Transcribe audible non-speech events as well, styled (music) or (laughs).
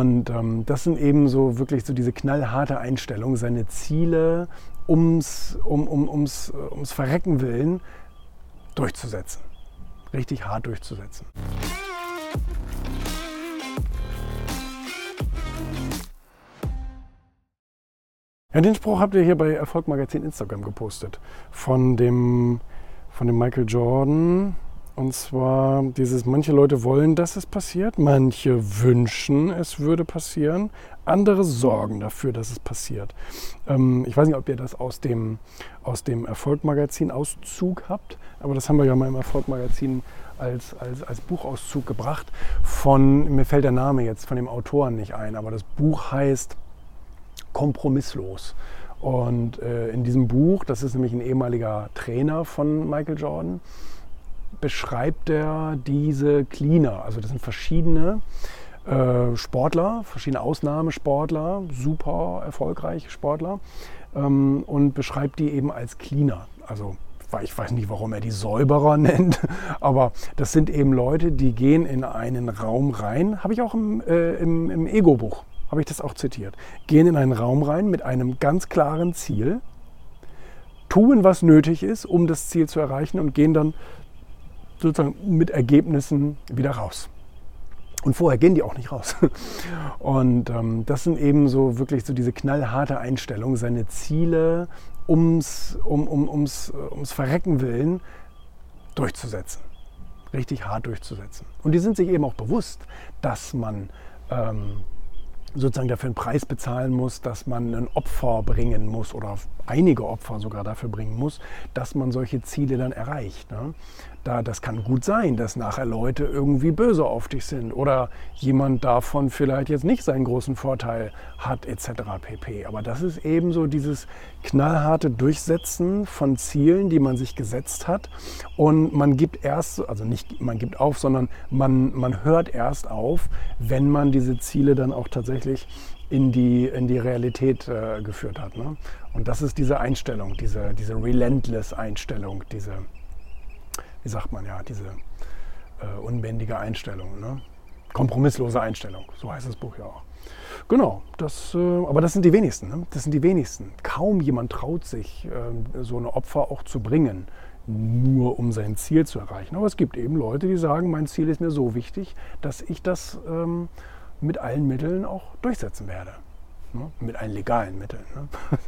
Und ähm, das sind eben so wirklich so diese knallharte Einstellung, seine Ziele ums, um, um, ums, ums Verrecken willen durchzusetzen. Richtig hart durchzusetzen. Ja, den Spruch habt ihr hier bei Erfolg Magazin Instagram gepostet. Von dem, von dem Michael Jordan. Und zwar dieses, manche Leute wollen, dass es passiert, manche wünschen, es würde passieren, andere sorgen dafür, dass es passiert. Ähm, ich weiß nicht, ob ihr das aus dem, aus dem Erfolg-Magazin Auszug habt, aber das haben wir ja mal im Erfolg-Magazin als, als, als Buchauszug gebracht. Von, mir fällt der Name jetzt von dem Autoren nicht ein, aber das Buch heißt kompromisslos. Und äh, in diesem Buch, das ist nämlich ein ehemaliger Trainer von Michael Jordan, beschreibt er diese Cleaner. Also das sind verschiedene äh, Sportler, verschiedene Ausnahmesportler, super erfolgreiche Sportler ähm, und beschreibt die eben als Cleaner. Also ich weiß nicht, warum er die Säuberer (laughs) nennt, aber das sind eben Leute, die gehen in einen Raum rein. Habe ich auch im, äh, im, im Ego-Buch habe ich das auch zitiert, gehen in einen Raum rein mit einem ganz klaren Ziel, tun, was nötig ist, um das Ziel zu erreichen und gehen dann sozusagen mit Ergebnissen wieder raus. Und vorher gehen die auch nicht raus. (laughs) Und ähm, das sind eben so wirklich so diese knallharte Einstellung, seine Ziele ums, um, um, ums, ums Verrecken willen durchzusetzen. Richtig hart durchzusetzen. Und die sind sich eben auch bewusst, dass man ähm, sozusagen dafür einen Preis bezahlen muss, dass man ein Opfer bringen muss oder einige Opfer sogar dafür bringen muss, dass man solche Ziele dann erreicht. Ne? Da, das kann gut sein, dass nachher Leute irgendwie böse auf dich sind oder jemand davon vielleicht jetzt nicht seinen großen Vorteil hat etc. pp. Aber das ist eben so dieses knallharte Durchsetzen von Zielen, die man sich gesetzt hat und man gibt erst, also nicht man gibt auf, sondern man, man hört erst auf, wenn man diese Ziele dann auch tatsächlich in die, in die Realität äh, geführt hat. Ne? Und das ist diese Einstellung, diese, diese relentless Einstellung, diese wie sagt man ja, diese äh, unbändige Einstellung, ne? kompromisslose Einstellung, so heißt das Buch ja auch. Genau, das, äh, aber das sind die wenigsten. Ne? Das sind die wenigsten. Kaum jemand traut sich, äh, so eine Opfer auch zu bringen, nur um sein Ziel zu erreichen. Aber es gibt eben Leute, die sagen, mein Ziel ist mir so wichtig, dass ich das ähm, mit allen Mitteln auch durchsetzen werde. Ne? Mit allen legalen Mitteln. Ne? (laughs)